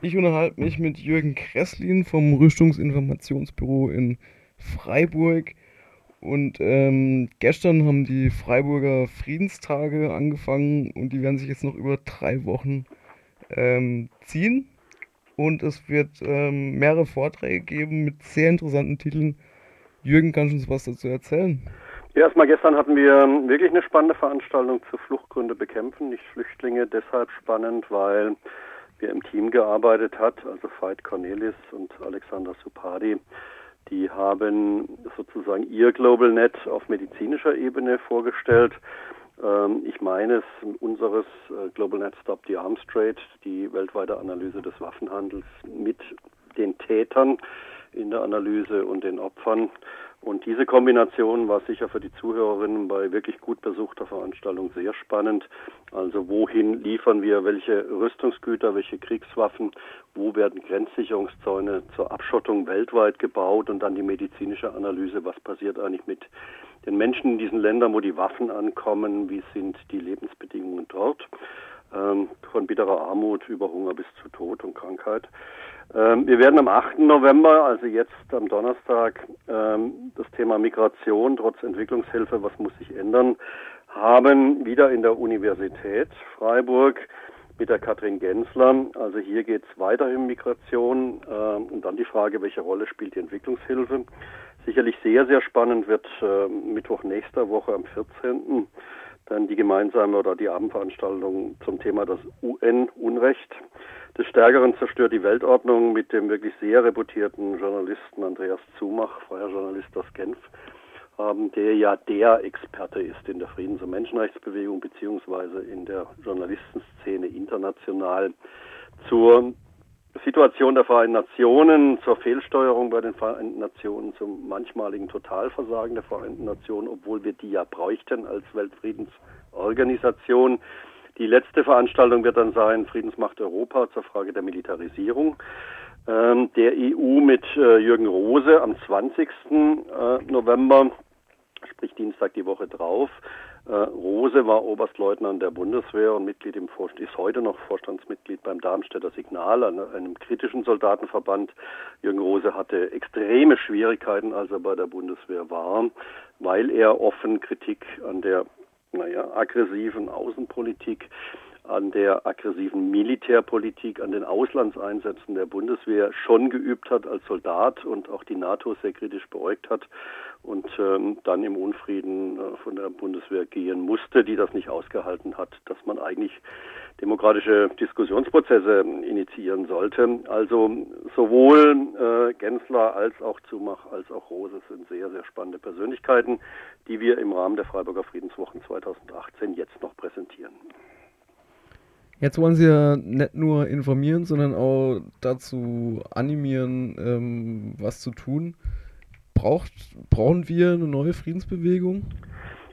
Ich unterhalte mich mit Jürgen Kresslin vom Rüstungsinformationsbüro in Freiburg. Und ähm, gestern haben die Freiburger Friedenstage angefangen und die werden sich jetzt noch über drei Wochen ähm, ziehen. Und es wird ähm, mehrere Vorträge geben mit sehr interessanten Titeln. Jürgen, kannst du uns was dazu erzählen? Ja, erstmal gestern hatten wir wirklich eine spannende Veranstaltung zu Fluchtgründe bekämpfen, nicht Flüchtlinge. Deshalb spannend, weil wir im Team gearbeitet hat, also Veit Cornelis und Alexander Supadi. Die haben sozusagen ihr Global Net auf medizinischer Ebene vorgestellt. Ähm, ich meine es, unseres äh, Global Net Stop the Arms Trade, die weltweite Analyse des Waffenhandels mit den Tätern in der Analyse und den Opfern. Und diese Kombination war sicher für die Zuhörerinnen bei wirklich gut besuchter Veranstaltung sehr spannend. Also wohin liefern wir welche Rüstungsgüter, welche Kriegswaffen, wo werden Grenzsicherungszäune zur Abschottung weltweit gebaut und dann die medizinische Analyse, was passiert eigentlich mit den Menschen in diesen Ländern, wo die Waffen ankommen, wie sind die Lebensbedingungen dort, ähm, von bitterer Armut über Hunger bis zu Tod und Krankheit. Ähm, wir werden am 8. November, also jetzt am Donnerstag, ähm, das Thema Migration trotz Entwicklungshilfe, was muss sich ändern, haben wieder in der Universität Freiburg mit der Katrin Gensler. Also hier geht es weiter um Migration ähm, und dann die Frage, welche Rolle spielt die Entwicklungshilfe. Sicherlich sehr, sehr spannend wird Mittwoch nächster Woche am 14. dann die gemeinsame oder die Abendveranstaltung zum Thema das UN-Unrecht des Stärkeren zerstört die Weltordnung mit dem wirklich sehr reputierten Journalisten Andreas Zumach, freier Journalist aus Genf, ähm, der ja der Experte ist in der Friedens- und Menschenrechtsbewegung beziehungsweise in der Journalistenszene international zur Situation der Vereinten Nationen, zur Fehlsteuerung bei den Vereinten Nationen, zum manchmaligen Totalversagen der Vereinten Nationen, obwohl wir die ja bräuchten als Weltfriedensorganisation. Die letzte Veranstaltung wird dann sein Friedensmacht Europa zur Frage der Militarisierung ähm, der EU mit äh, Jürgen Rose am 20. Äh, November, sprich Dienstag die Woche drauf. Äh, Rose war Oberstleutnant der Bundeswehr und Mitglied im Vorstand, ist heute noch Vorstandsmitglied beim Darmstädter Signal, einem kritischen Soldatenverband. Jürgen Rose hatte extreme Schwierigkeiten, als er bei der Bundeswehr war, weil er offen Kritik an der naja, aggressiven Außenpolitik, an der aggressiven Militärpolitik, an den Auslandseinsätzen der Bundeswehr schon geübt hat als Soldat und auch die NATO sehr kritisch beäugt hat und ähm, dann im Unfrieden äh, von der Bundeswehr gehen musste, die das nicht ausgehalten hat, dass man eigentlich demokratische Diskussionsprozesse initiieren sollte. Also sowohl äh, Gensler als auch Zumach als auch Rose sind sehr, sehr spannende Persönlichkeiten, die wir im Rahmen der Freiburger Friedenswochen 2018 jetzt noch präsentieren. Jetzt wollen Sie ja nicht nur informieren, sondern auch dazu animieren, ähm, was zu tun. Braucht, brauchen wir eine neue Friedensbewegung?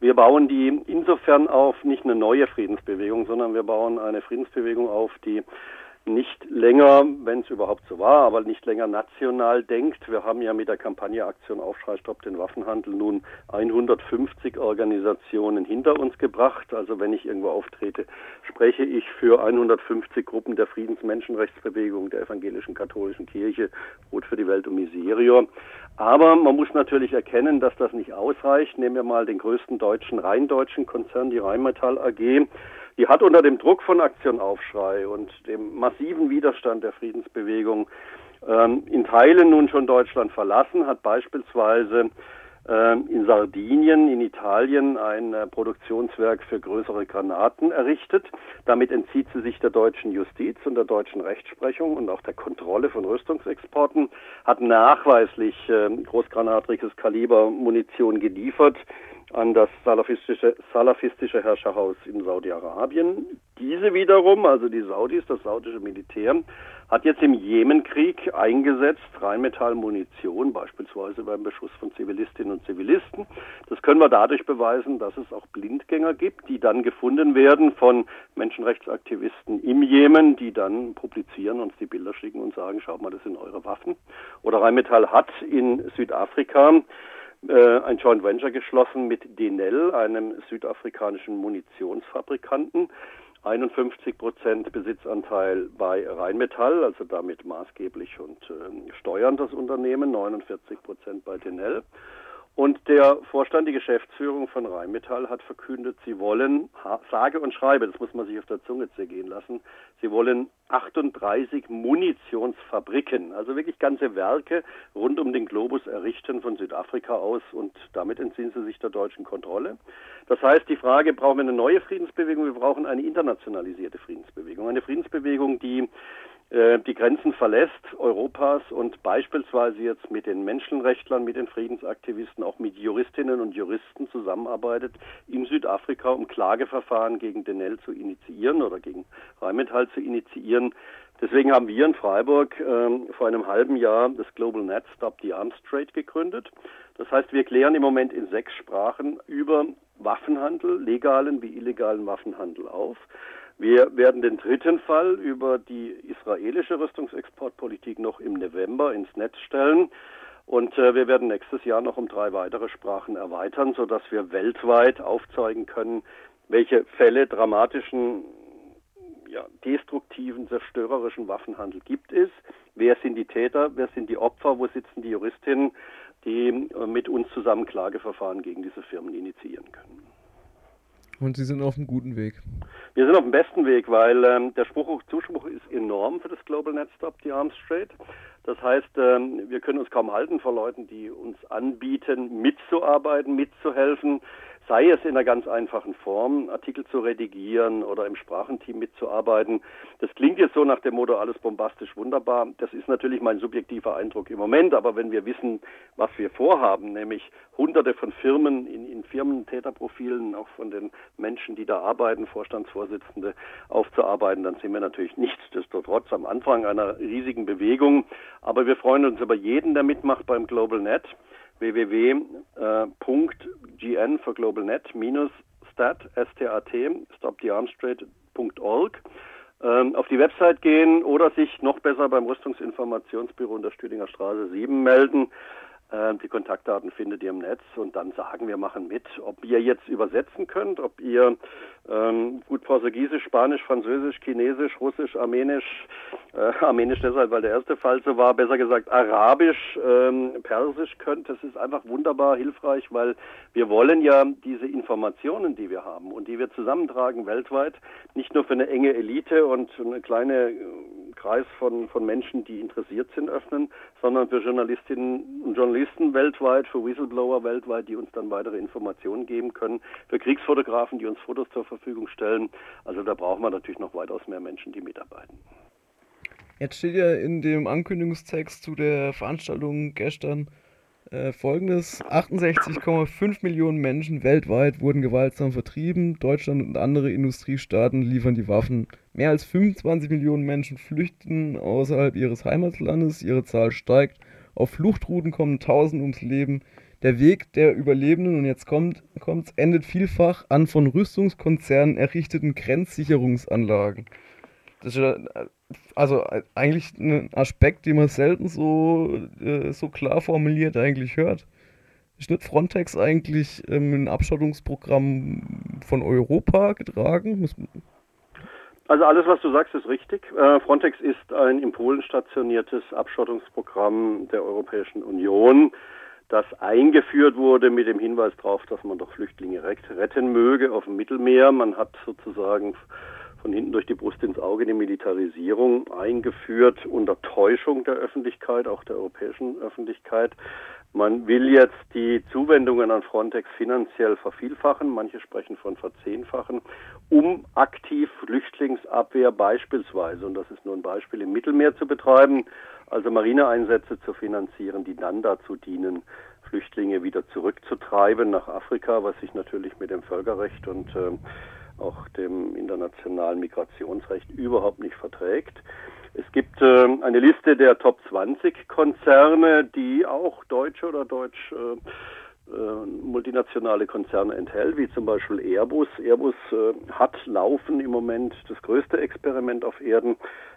Wir bauen die insofern auf nicht eine neue Friedensbewegung, sondern wir bauen eine Friedensbewegung auf, die nicht länger, wenn es überhaupt so war, aber nicht länger national denkt. Wir haben ja mit der Kampagne Aktion Aufschrei Stopp den Waffenhandel nun 150 Organisationen hinter uns gebracht. Also wenn ich irgendwo auftrete, spreche ich für 150 Gruppen der Friedensmenschenrechtsbewegung, der evangelischen katholischen Kirche, Rot für die Welt und Miserior. Aber man muss natürlich erkennen, dass das nicht ausreicht. Nehmen wir mal den größten deutschen, rein deutschen Konzern, die Rheinmetall AG. Die hat unter dem Druck von Aktion Aufschrei und dem massiven Widerstand der Friedensbewegung ähm, in Teilen nun schon Deutschland verlassen, hat beispielsweise ähm, in Sardinien, in Italien ein äh, Produktionswerk für größere Granaten errichtet. Damit entzieht sie sich der deutschen Justiz und der deutschen Rechtsprechung und auch der Kontrolle von Rüstungsexporten, hat nachweislich äh, großgranatriges Kaliber Munition geliefert an das salafistische, salafistische Herrscherhaus in Saudi-Arabien. Diese wiederum, also die Saudis, das saudische Militär, hat jetzt im Jemenkrieg eingesetzt Rheinmetallmunition, beispielsweise beim Beschuss von Zivilistinnen und Zivilisten. Das können wir dadurch beweisen, dass es auch Blindgänger gibt, die dann gefunden werden von Menschenrechtsaktivisten im Jemen, die dann publizieren, uns die Bilder schicken und sagen, schaut mal, das sind eure Waffen. Oder Rheinmetall hat in Südafrika ein Joint Venture geschlossen mit Denel, einem südafrikanischen Munitionsfabrikanten. 51 Prozent Besitzanteil bei Rheinmetall, also damit maßgeblich und äh, steuern das Unternehmen, 49 Prozent bei Denel. Und der Vorstand, die Geschäftsführung von Rheinmetall hat verkündet, sie wollen, sage und schreibe, das muss man sich auf der Zunge zergehen lassen, sie wollen 38 Munitionsfabriken, also wirklich ganze Werke rund um den Globus errichten von Südafrika aus und damit entziehen sie sich der deutschen Kontrolle. Das heißt, die Frage, brauchen wir eine neue Friedensbewegung? Wir brauchen eine internationalisierte Friedensbewegung. Eine Friedensbewegung, die die Grenzen verlässt Europas und beispielsweise jetzt mit den Menschenrechtlern, mit den Friedensaktivisten, auch mit Juristinnen und Juristen zusammenarbeitet in Südafrika, um Klageverfahren gegen Denel zu initiieren oder gegen Rheinmetall zu initiieren. Deswegen haben wir in Freiburg ähm, vor einem halben Jahr das Global Net Stop the Arms Trade gegründet. Das heißt, wir klären im Moment in sechs Sprachen über Waffenhandel, legalen wie illegalen Waffenhandel auf. Wir werden den dritten Fall über die israelische Rüstungsexportpolitik noch im November ins Netz stellen. Und äh, wir werden nächstes Jahr noch um drei weitere Sprachen erweitern, sodass wir weltweit aufzeigen können, welche Fälle dramatischen, ja, destruktiven, zerstörerischen Waffenhandel gibt es, wer sind die Täter, wer sind die Opfer, wo sitzen die Juristinnen, die äh, mit uns zusammen Klageverfahren gegen diese Firmen initiieren können. Und Sie sind auf einem guten Weg. Wir sind auf dem besten Weg, weil ähm, der Spruch, Zuspruch ist enorm für das Global Net Stop, die Arms Trade. Das heißt, ähm, wir können uns kaum halten vor Leuten, die uns anbieten, mitzuarbeiten, mitzuhelfen sei es in einer ganz einfachen Form, Artikel zu redigieren oder im Sprachenteam mitzuarbeiten. Das klingt jetzt so nach dem Motto, alles bombastisch wunderbar. Das ist natürlich mein subjektiver Eindruck im Moment, aber wenn wir wissen, was wir vorhaben, nämlich hunderte von Firmen in, in Firmentäterprofilen, auch von den Menschen, die da arbeiten, Vorstandsvorsitzende aufzuarbeiten, dann sind wir natürlich nichtsdestotrotz am Anfang einer riesigen Bewegung. Aber wir freuen uns über jeden, der mitmacht beim Global Net www.gn für GlobalNet minus stat, S-T-A-T, stopthearmstrade.org ähm, auf die Website gehen oder sich noch besser beim Rüstungsinformationsbüro in der Stüdinger Straße 7 melden. Ähm, die Kontaktdaten findet ihr im Netz und dann sagen wir machen mit. Ob ihr jetzt übersetzen könnt, ob ihr ähm, gut Portugiesisch, Spanisch, Französisch, Chinesisch, Russisch, Armenisch, äh, Armenisch deshalb, weil der erste Fall so war, besser gesagt Arabisch, ähm, Persisch könnt, das ist einfach wunderbar hilfreich, weil wir wollen ja diese Informationen, die wir haben und die wir zusammentragen weltweit, nicht nur für eine enge Elite und eine kleine äh, Kreis von, von Menschen, die interessiert sind, öffnen, sondern für Journalistinnen und Journalisten weltweit, für Whistleblower weltweit, die uns dann weitere Informationen geben können, für Kriegsfotografen, die uns Fotos zur Verfügung stellen. Also da brauchen wir natürlich noch weitaus mehr Menschen, die mitarbeiten. Jetzt steht ja in dem Ankündigungstext zu der Veranstaltung gestern äh, folgendes: 68,5 Millionen Menschen weltweit wurden gewaltsam vertrieben. Deutschland und andere Industriestaaten liefern die Waffen. Mehr als 25 Millionen Menschen flüchten außerhalb ihres Heimatlandes. Ihre Zahl steigt. Auf Fluchtrouten kommen Tausend ums Leben. Der Weg der Überlebenden, und jetzt kommt, kommt's, endet vielfach an von Rüstungskonzernen errichteten Grenzsicherungsanlagen. Das ist also eigentlich ein Aspekt, den man selten so, äh, so klar formuliert eigentlich hört. Ist nicht Frontex eigentlich ähm, ein Abschottungsprogramm von Europa getragen? Also alles, was du sagst, ist richtig. Äh, Frontex ist ein in Polen stationiertes Abschottungsprogramm der Europäischen Union, das eingeführt wurde mit dem Hinweis darauf, dass man doch Flüchtlinge retten möge auf dem Mittelmeer. Man hat sozusagen von hinten durch die Brust ins Auge die Militarisierung eingeführt unter Täuschung der Öffentlichkeit, auch der europäischen Öffentlichkeit. Man will jetzt die Zuwendungen an Frontex finanziell vervielfachen, manche sprechen von verzehnfachen, um aktiv Flüchtlingsabwehr beispielsweise, und das ist nur ein Beispiel, im Mittelmeer zu betreiben, also Marineeinsätze zu finanzieren, die dann dazu dienen, Flüchtlinge wieder zurückzutreiben nach Afrika, was sich natürlich mit dem Völkerrecht und äh, auch dem internationalen Migrationsrecht überhaupt nicht verträgt. Es gibt äh, eine Liste der Top 20 Konzerne, die auch deutsche oder deutsch äh, multinationale Konzerne enthält, wie zum Beispiel Airbus. Airbus äh, hat laufen im Moment das größte Experiment auf Erden,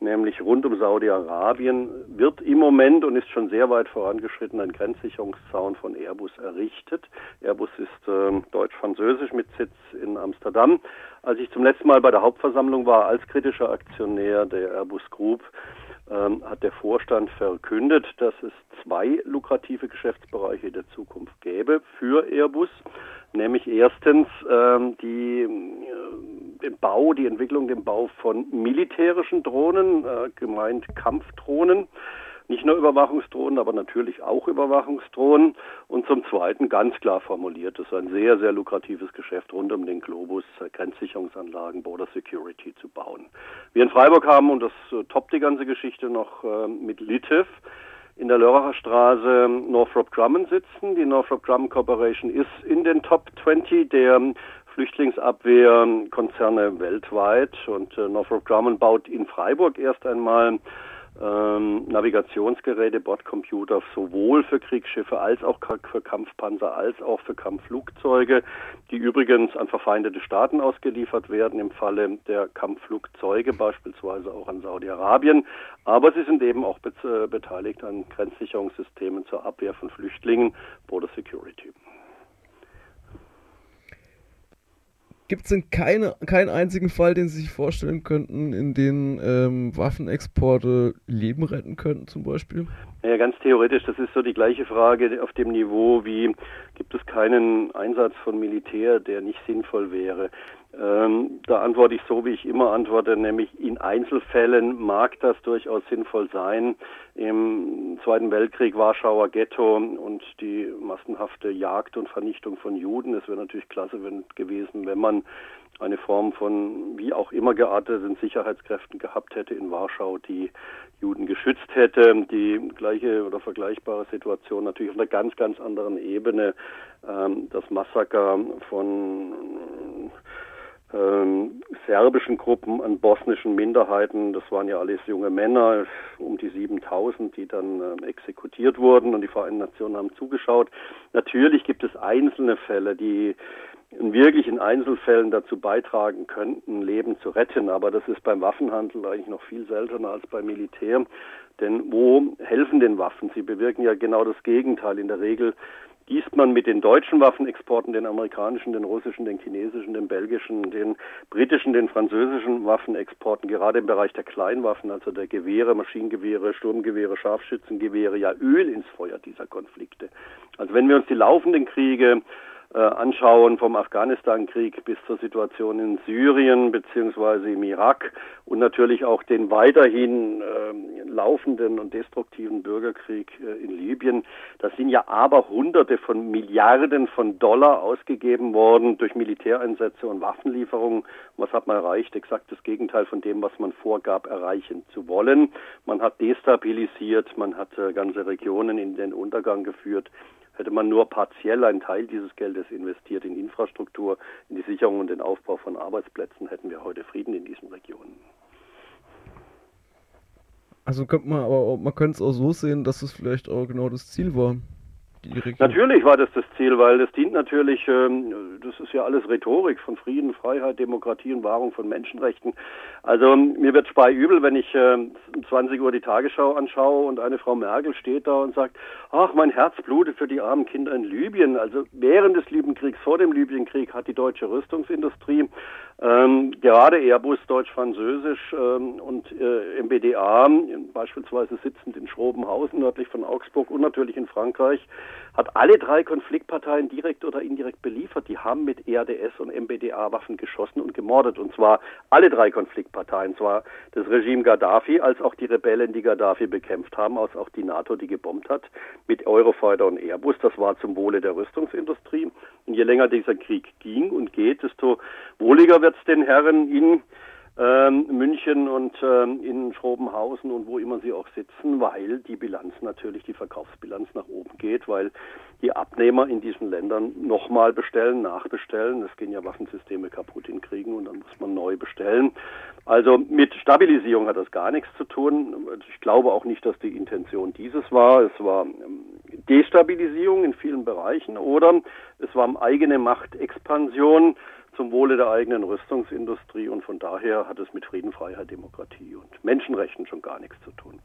nämlich rund um Saudi-Arabien, wird im Moment und ist schon sehr weit vorangeschritten ein Grenzsicherungszaun von Airbus errichtet. Airbus ist äh, deutsch-französisch mit Sitz in Amsterdam. Als ich zum letzten Mal bei der Hauptversammlung war als kritischer Aktionär der Airbus Group, ähm, hat der Vorstand verkündet, dass es zwei lukrative Geschäftsbereiche der Zukunft gäbe für Airbus, nämlich erstens ähm, die, äh, den Bau, die Entwicklung, den Bau von militärischen Drohnen, äh, gemeint Kampfdrohnen nicht nur Überwachungsdrohnen, aber natürlich auch Überwachungsdrohnen. Und zum Zweiten ganz klar formuliert, es ist ein sehr, sehr lukratives Geschäft rund um den Globus, äh, Grenzsicherungsanlagen, Border Security zu bauen. Wir in Freiburg haben, und das äh, toppt die ganze Geschichte noch äh, mit Litev, in der Lörracher Straße Northrop Grumman sitzen. Die Northrop Grumman Corporation ist in den Top 20 der Flüchtlingsabwehrkonzerne weltweit und äh, Northrop Grumman baut in Freiburg erst einmal ähm, Navigationsgeräte, Bordcomputer sowohl für Kriegsschiffe als auch für Kampfpanzer als auch für Kampfflugzeuge, die übrigens an verfeindete Staaten ausgeliefert werden, im Falle der Kampfflugzeuge beispielsweise auch an Saudi-Arabien. Aber sie sind eben auch beteiligt an Grenzsicherungssystemen zur Abwehr von Flüchtlingen, Border Security. Gibt es denn keine, keinen einzigen Fall, den Sie sich vorstellen könnten, in dem ähm, Waffenexporte Leben retten könnten zum Beispiel? Ja, ganz theoretisch, das ist so die gleiche Frage auf dem Niveau wie, gibt es keinen Einsatz von Militär, der nicht sinnvoll wäre? Ähm, da antworte ich so, wie ich immer antworte, nämlich in Einzelfällen mag das durchaus sinnvoll sein. Im Zweiten Weltkrieg Warschauer Ghetto und die massenhafte Jagd und Vernichtung von Juden. Es wäre natürlich klasse gewesen, wenn man eine Form von wie auch immer gearteten Sicherheitskräften gehabt hätte in Warschau, die Juden geschützt hätte. Die gleiche oder vergleichbare Situation natürlich auf einer ganz, ganz anderen Ebene. Ähm, das Massaker von ähm, serbischen Gruppen an bosnischen Minderheiten. Das waren ja alles junge Männer, um die 7000, die dann äh, exekutiert wurden und die Vereinten Nationen haben zugeschaut. Natürlich gibt es einzelne Fälle, die in wirklichen Einzelfällen dazu beitragen könnten, Leben zu retten. Aber das ist beim Waffenhandel eigentlich noch viel seltener als beim Militär. Denn wo helfen denn Waffen? Sie bewirken ja genau das Gegenteil. In der Regel gießt man mit den deutschen Waffenexporten, den amerikanischen, den russischen, den chinesischen, den belgischen, den britischen, den französischen Waffenexporten, gerade im Bereich der Kleinwaffen, also der Gewehre, Maschinengewehre, Sturmgewehre, Scharfschützengewehre, ja Öl ins Feuer dieser Konflikte. Also wenn wir uns die laufenden Kriege anschauen, vom Afghanistan-Krieg bis zur Situation in Syrien beziehungsweise im Irak und natürlich auch den weiterhin äh, laufenden und destruktiven Bürgerkrieg äh, in Libyen. Da sind ja aber Hunderte von Milliarden von Dollar ausgegeben worden durch Militäreinsätze und Waffenlieferungen. Was hat man erreicht? Exakt das Gegenteil von dem, was man vorgab, erreichen zu wollen. Man hat destabilisiert, man hat äh, ganze Regionen in den Untergang geführt. Hätte man nur partiell einen Teil dieses Geldes investiert in Infrastruktur, in die Sicherung und den Aufbau von Arbeitsplätzen, hätten wir heute Frieden in diesen Regionen. Also könnte man aber man könnte es auch so sehen, dass es vielleicht auch genau das Ziel war. Natürlich war das das Ziel, weil das dient natürlich, ähm, das ist ja alles Rhetorik von Frieden, Freiheit, Demokratie und Wahrung von Menschenrechten. Also mir wird spei übel, wenn ich äh, 20 Uhr die Tagesschau anschaue und eine Frau Merkel steht da und sagt, ach, mein Herz blutet für die armen Kinder in Libyen. Also während des Libyenkriegs, vor dem Libyenkrieg hat die deutsche Rüstungsindustrie ähm, gerade Airbus deutsch-französisch ähm, und äh, MBDA, beispielsweise sitzend in Schrobenhausen nördlich von Augsburg und natürlich in Frankreich, hat alle drei Konfliktparteien direkt oder indirekt beliefert. Die haben mit ERDS und MBDA Waffen geschossen und gemordet. Und zwar alle drei Konfliktparteien, zwar das Regime Gaddafi, als auch die Rebellen, die Gaddafi bekämpft haben, als auch die NATO, die gebombt hat, mit Eurofighter und Airbus. Das war zum Wohle der Rüstungsindustrie. Und je länger dieser Krieg ging und geht, desto wohliger wird es den Herren in ähm, München und ähm, in Schrobenhausen und wo immer sie auch sitzen, weil die Bilanz natürlich, die Verkaufsbilanz nach oben geht, weil die Abnehmer in diesen Ländern nochmal bestellen, nachbestellen. Es gehen ja Waffensysteme kaputt in Kriegen und dann muss man neu bestellen. Also mit Stabilisierung hat das gar nichts zu tun. Ich glaube auch nicht, dass die Intention dieses war. Es war ähm, Destabilisierung in vielen Bereichen oder es war eigene Machtexpansion zum Wohle der eigenen Rüstungsindustrie und von daher hat es mit Frieden, Freiheit, Demokratie und Menschenrechten schon gar nichts zu tun.